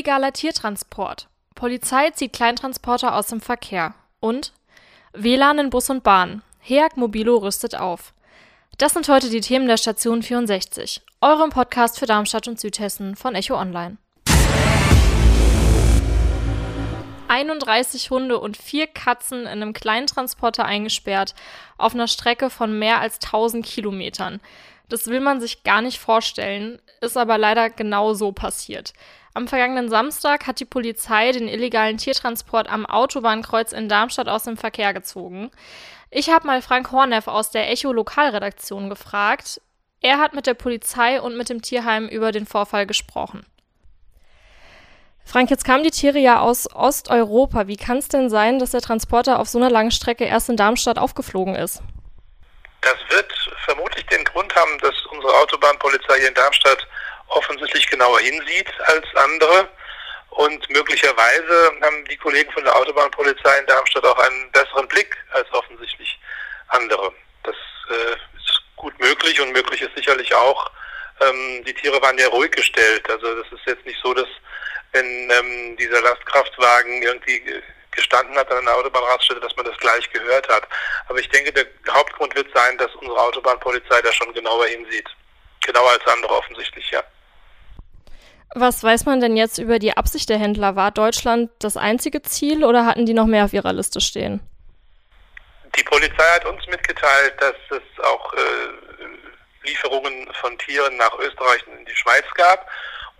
Illegaler Tiertransport. Polizei zieht Kleintransporter aus dem Verkehr. Und WLAN in Bus und Bahn. HEAG Mobilo rüstet auf. Das sind heute die Themen der Station 64, eurem Podcast für Darmstadt und Südhessen von Echo Online. 31 Hunde und vier Katzen in einem Kleintransporter eingesperrt, auf einer Strecke von mehr als 1000 Kilometern. Das will man sich gar nicht vorstellen, ist aber leider genau so passiert. Am vergangenen Samstag hat die Polizei den illegalen Tiertransport am Autobahnkreuz in Darmstadt aus dem Verkehr gezogen. Ich habe mal Frank Horneff aus der Echo Lokalredaktion gefragt. Er hat mit der Polizei und mit dem Tierheim über den Vorfall gesprochen. Frank, jetzt kamen die Tiere ja aus Osteuropa. Wie kann es denn sein, dass der Transporter auf so einer langen Strecke erst in Darmstadt aufgeflogen ist? Das wird vermutlich den Grund haben, dass unsere Autobahnpolizei hier in Darmstadt offensichtlich genauer hinsieht als andere. Und möglicherweise haben die Kollegen von der Autobahnpolizei in Darmstadt auch einen besseren Blick als offensichtlich andere. Das äh, ist gut möglich und möglich ist sicherlich auch, ähm, die Tiere waren ja ruhig gestellt. Also das ist jetzt nicht so, dass wenn ähm, dieser Lastkraftwagen irgendwie gestanden hat an einer Autobahnraststätte, dass man das gleich gehört hat. Aber ich denke, der Hauptgrund wird sein, dass unsere Autobahnpolizei da schon genauer hinsieht. Genauer als andere offensichtlich, ja. Was weiß man denn jetzt über die Absicht der Händler? War Deutschland das einzige Ziel oder hatten die noch mehr auf ihrer Liste stehen? Die Polizei hat uns mitgeteilt, dass es auch äh, Lieferungen von Tieren nach Österreich und in die Schweiz gab.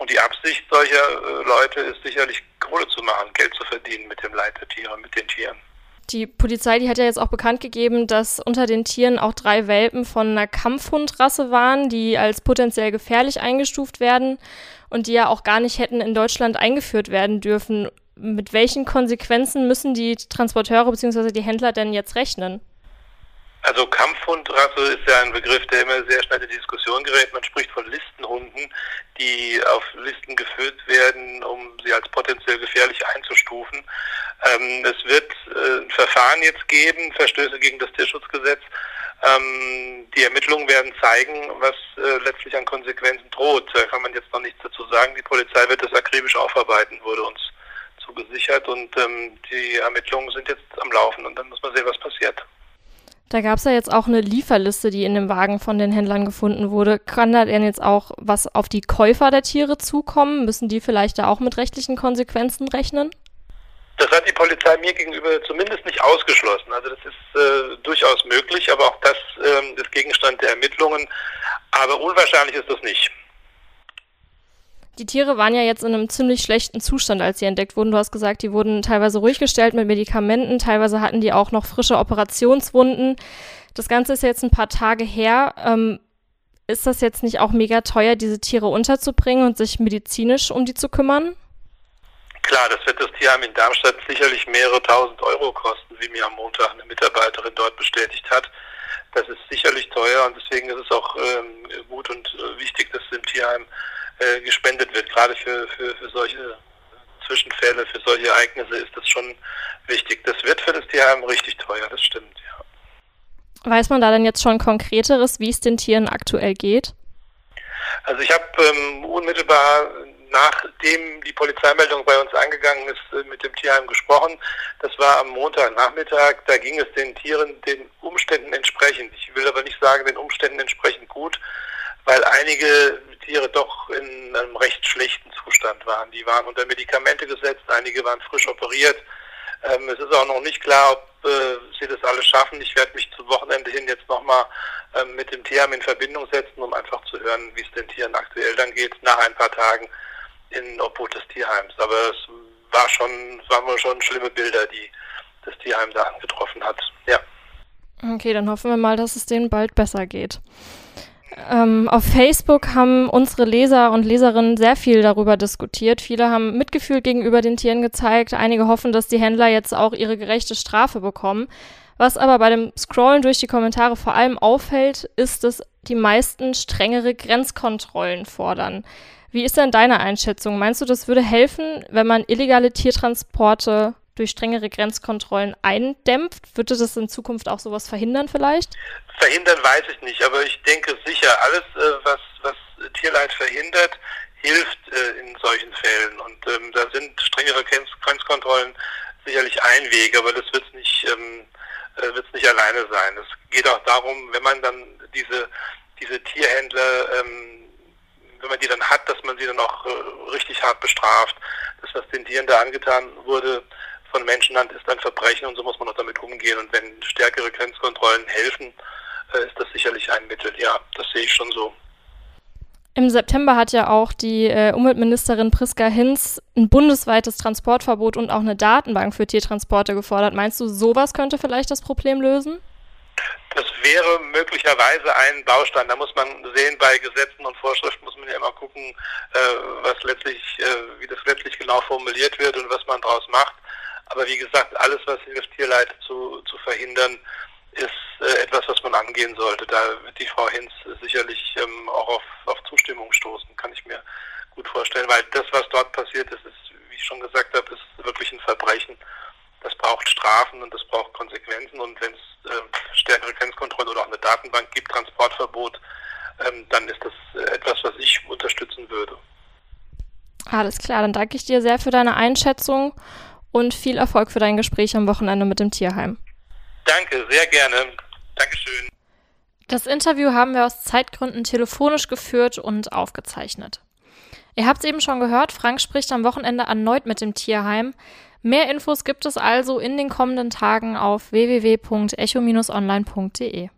Und die Absicht solcher äh, Leute ist sicherlich Kohle zu machen, Geld zu verdienen mit dem Leid der Tiere, mit den Tieren. Die Polizei, die hat ja jetzt auch bekannt gegeben, dass unter den Tieren auch drei Welpen von einer Kampfhundrasse waren, die als potenziell gefährlich eingestuft werden und die ja auch gar nicht hätten in Deutschland eingeführt werden dürfen. Mit welchen Konsequenzen müssen die Transporteure bzw. die Händler denn jetzt rechnen? Also Kampfhundrasse ist ja ein Begriff, der immer sehr schnell in die Diskussion gerät. Man spricht von Listenhunden, die auf Listen geführt werden, um sie als potenziell gefährlich einzustufen. Ähm, es wird äh, ein Verfahren jetzt geben, Verstöße gegen das Tierschutzgesetz. Ähm, die Ermittlungen werden zeigen, was äh, letztlich an Konsequenzen droht. Da kann man jetzt noch nichts dazu sagen. Die Polizei wird das akribisch aufarbeiten, wurde uns zugesichert und ähm, die Ermittlungen sind jetzt am Laufen und dann muss man sehen, was passiert. Da gab es ja jetzt auch eine Lieferliste, die in dem Wagen von den Händlern gefunden wurde. Kann da denn jetzt auch was auf die Käufer der Tiere zukommen? Müssen die vielleicht da auch mit rechtlichen Konsequenzen rechnen? Das hat die Polizei mir gegenüber zumindest nicht ausgeschlossen. Also das ist äh, durchaus möglich, aber auch das äh, ist Gegenstand der Ermittlungen. Aber unwahrscheinlich ist das nicht. Die Tiere waren ja jetzt in einem ziemlich schlechten Zustand, als sie entdeckt wurden. Du hast gesagt, die wurden teilweise ruhig gestellt mit Medikamenten, teilweise hatten die auch noch frische Operationswunden. Das Ganze ist jetzt ein paar Tage her. Ähm, ist das jetzt nicht auch mega teuer, diese Tiere unterzubringen und sich medizinisch um die zu kümmern? Klar, das wird das Tierheim in Darmstadt sicherlich mehrere tausend Euro kosten, wie mir am Montag eine Mitarbeiterin dort bestätigt hat. Das ist sicherlich teuer und deswegen ist es auch ähm, gut und äh, wichtig, dass im Tierheim äh, gespendet wird. Gerade für, für, für solche Zwischenfälle, für solche Ereignisse ist das schon wichtig. Das wird für das Tierheim richtig teuer, das stimmt, ja. Weiß man da denn jetzt schon Konkreteres, wie es den Tieren aktuell geht? Also ich habe ähm, unmittelbar nachdem die Polizeimeldung bei uns eingegangen ist, äh, mit dem Tierheim gesprochen. Das war am Montagnachmittag. Da ging es den Tieren den Umständen entsprechend. Ich will aber nicht sagen, den Umständen entsprechend gut, weil einige Tiere doch schlechten Zustand waren. Die waren unter Medikamente gesetzt, einige waren frisch operiert. Ähm, es ist auch noch nicht klar, ob äh, sie das alles schaffen. Ich werde mich zum Wochenende hin jetzt nochmal ähm, mit dem Tierheim in Verbindung setzen, um einfach zu hören, wie es den Tieren aktuell dann geht, nach ein paar Tagen in Obhut des Tierheims. Aber es war schon, waren wohl schon schlimme Bilder, die das Tierheim da angetroffen hat. Ja. Okay, dann hoffen wir mal, dass es denen bald besser geht. Ähm, auf Facebook haben unsere Leser und Leserinnen sehr viel darüber diskutiert. Viele haben Mitgefühl gegenüber den Tieren gezeigt. Einige hoffen, dass die Händler jetzt auch ihre gerechte Strafe bekommen. Was aber bei dem Scrollen durch die Kommentare vor allem auffällt, ist, dass die meisten strengere Grenzkontrollen fordern. Wie ist denn deine Einschätzung? Meinst du, das würde helfen, wenn man illegale Tiertransporte durch strengere Grenzkontrollen eindämpft? Würde das in Zukunft auch sowas verhindern vielleicht? Verhindern weiß ich nicht, aber ich denke sicher, alles, äh, was, was Tierleid verhindert, hilft äh, in solchen Fällen. Und ähm, da sind strengere Grenzkontrollen sicherlich ein Weg, aber das wird es nicht, ähm, äh, nicht alleine sein. Es geht auch darum, wenn man dann diese, diese Tierhändler, ähm, wenn man die dann hat, dass man sie dann auch äh, richtig hart bestraft. Das, was den Tieren da angetan wurde von Menschenhand, ist ein Verbrechen und so muss man auch damit umgehen. Und wenn stärkere Grenzkontrollen helfen, äh, ist das sicherlich ein Mittel. Ja, das sehe ich schon so. Im September hat ja auch die äh, Umweltministerin Priska Hinz ein bundesweites Transportverbot und auch eine Datenbank für Tiertransporte gefordert. Meinst du, sowas könnte vielleicht das Problem lösen? Das wäre möglicherweise ein Baustein. Da muss man sehen, bei Gesetzen und Vorschriften muss man ja immer gucken, äh, was letztlich, äh, wie das letztlich genau formuliert wird und was man daraus macht. Aber wie gesagt, alles, was hilft, Tierleid zu, zu verhindern, ist äh, etwas, was man angehen sollte. Da wird die Frau Hinz sicherlich ähm, auch auf, auf Zustimmung stoßen, kann ich mir gut vorstellen, weil das, was dort passiert ist, ist, wie ich schon gesagt habe, ist wirklich ein Verbrechen. Das braucht Strafen und das braucht Konsequenzen und wenn es äh, stärkere Grenzkontrolle oder auch eine Datenbank gibt, Transportverbot, ähm, dann ist das äh, etwas, was ich unterstützen würde. Alles klar, dann danke ich dir sehr für deine Einschätzung und viel Erfolg für dein Gespräch am Wochenende mit dem Tierheim. Danke, sehr gerne. Dankeschön. Das Interview haben wir aus Zeitgründen telefonisch geführt und aufgezeichnet. Ihr habt es eben schon gehört, Frank spricht am Wochenende erneut mit dem Tierheim. Mehr Infos gibt es also in den kommenden Tagen auf www.echo-online.de.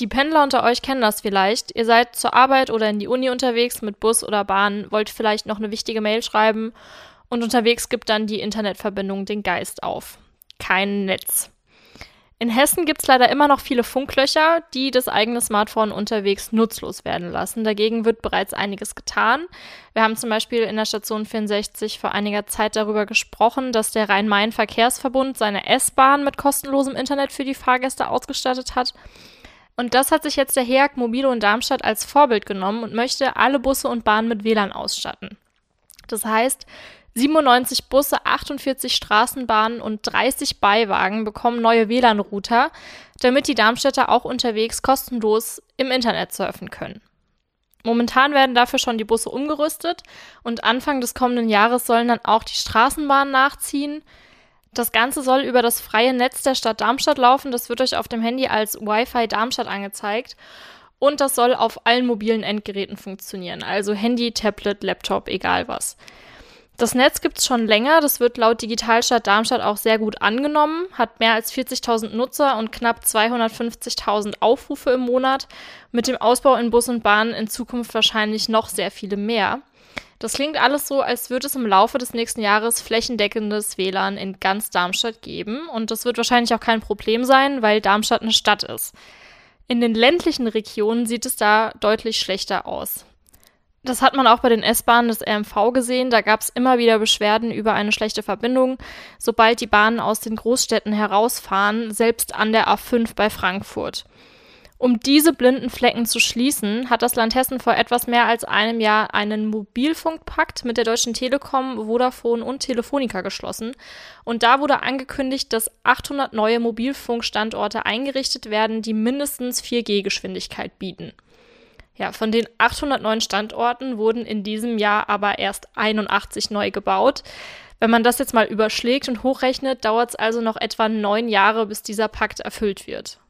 Die Pendler unter euch kennen das vielleicht. Ihr seid zur Arbeit oder in die Uni unterwegs mit Bus oder Bahn, wollt vielleicht noch eine wichtige Mail schreiben und unterwegs gibt dann die Internetverbindung den Geist auf. Kein Netz. In Hessen gibt es leider immer noch viele Funklöcher, die das eigene Smartphone unterwegs nutzlos werden lassen. Dagegen wird bereits einiges getan. Wir haben zum Beispiel in der Station 64 vor einiger Zeit darüber gesprochen, dass der Rhein-Main-Verkehrsverbund seine S-Bahn mit kostenlosem Internet für die Fahrgäste ausgestattet hat. Und das hat sich jetzt der HEAG Mobilo in Darmstadt als Vorbild genommen und möchte alle Busse und Bahnen mit WLAN ausstatten. Das heißt, 97 Busse, 48 Straßenbahnen und 30 Beiwagen bekommen neue WLAN-Router, damit die Darmstädter auch unterwegs kostenlos im Internet surfen können. Momentan werden dafür schon die Busse umgerüstet und Anfang des kommenden Jahres sollen dann auch die Straßenbahnen nachziehen. Das Ganze soll über das freie Netz der Stadt Darmstadt laufen. Das wird euch auf dem Handy als Wi-Fi Darmstadt angezeigt. Und das soll auf allen mobilen Endgeräten funktionieren. Also Handy, Tablet, Laptop, egal was. Das Netz gibt es schon länger. Das wird laut Digitalstadt Darmstadt auch sehr gut angenommen, hat mehr als 40.000 Nutzer und knapp 250.000 Aufrufe im Monat. Mit dem Ausbau in Bus und Bahn in Zukunft wahrscheinlich noch sehr viele mehr. Das klingt alles so, als würde es im Laufe des nächsten Jahres flächendeckendes WLAN in ganz Darmstadt geben. Und das wird wahrscheinlich auch kein Problem sein, weil Darmstadt eine Stadt ist. In den ländlichen Regionen sieht es da deutlich schlechter aus. Das hat man auch bei den S-Bahnen des RMV gesehen. Da gab es immer wieder Beschwerden über eine schlechte Verbindung, sobald die Bahnen aus den Großstädten herausfahren, selbst an der A5 bei Frankfurt. Um diese blinden Flecken zu schließen, hat das Land Hessen vor etwas mehr als einem Jahr einen Mobilfunkpakt mit der Deutschen Telekom, Vodafone und Telefonica geschlossen. Und da wurde angekündigt, dass 800 neue Mobilfunkstandorte eingerichtet werden, die mindestens 4G-Geschwindigkeit bieten. Ja, von den 809 Standorten wurden in diesem Jahr aber erst 81 neu gebaut. Wenn man das jetzt mal überschlägt und hochrechnet, dauert es also noch etwa neun Jahre, bis dieser Pakt erfüllt wird.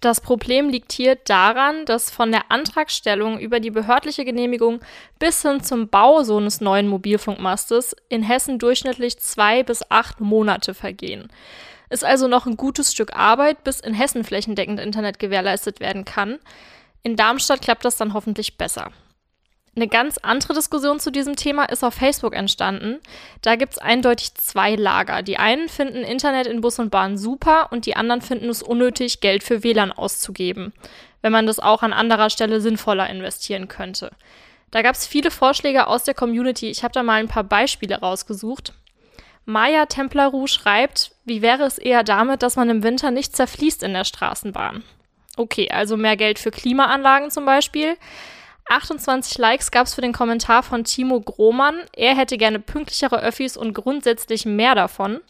Das Problem liegt hier daran, dass von der Antragstellung über die behördliche Genehmigung bis hin zum Bau so eines neuen Mobilfunkmastes in Hessen durchschnittlich zwei bis acht Monate vergehen. Ist also noch ein gutes Stück Arbeit, bis in Hessen flächendeckend Internet gewährleistet werden kann. In Darmstadt klappt das dann hoffentlich besser. Eine ganz andere Diskussion zu diesem Thema ist auf Facebook entstanden. Da gibt es eindeutig zwei Lager. Die einen finden Internet in Bus und Bahn super und die anderen finden es unnötig, Geld für WLAN auszugeben, wenn man das auch an anderer Stelle sinnvoller investieren könnte. Da gab es viele Vorschläge aus der Community. Ich habe da mal ein paar Beispiele rausgesucht. Maya Templaru schreibt, wie wäre es eher damit, dass man im Winter nicht zerfließt in der Straßenbahn? Okay, also mehr Geld für Klimaanlagen zum Beispiel. 28 Likes gab es für den Kommentar von Timo Grohmann. Er hätte gerne pünktlichere Öffis und grundsätzlich mehr davon.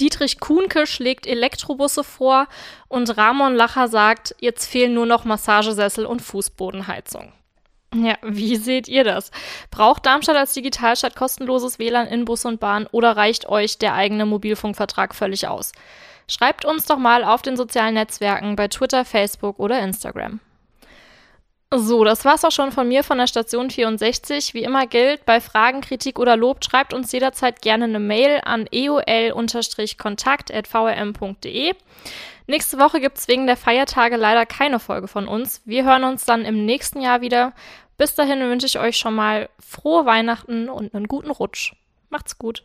Dietrich Kuhnke schlägt Elektrobusse vor und Ramon Lacher sagt, jetzt fehlen nur noch Massagesessel und Fußbodenheizung. Ja, wie seht ihr das? Braucht Darmstadt als Digitalstadt kostenloses WLAN in Bus und Bahn oder reicht euch der eigene Mobilfunkvertrag völlig aus? Schreibt uns doch mal auf den sozialen Netzwerken bei Twitter, Facebook oder Instagram. So, das war's auch schon von mir von der Station 64. Wie immer gilt, bei Fragen, Kritik oder Lob schreibt uns jederzeit gerne eine Mail an eol-kontakt.vrm.de. Nächste Woche gibt's wegen der Feiertage leider keine Folge von uns. Wir hören uns dann im nächsten Jahr wieder. Bis dahin wünsche ich euch schon mal frohe Weihnachten und einen guten Rutsch. Macht's gut.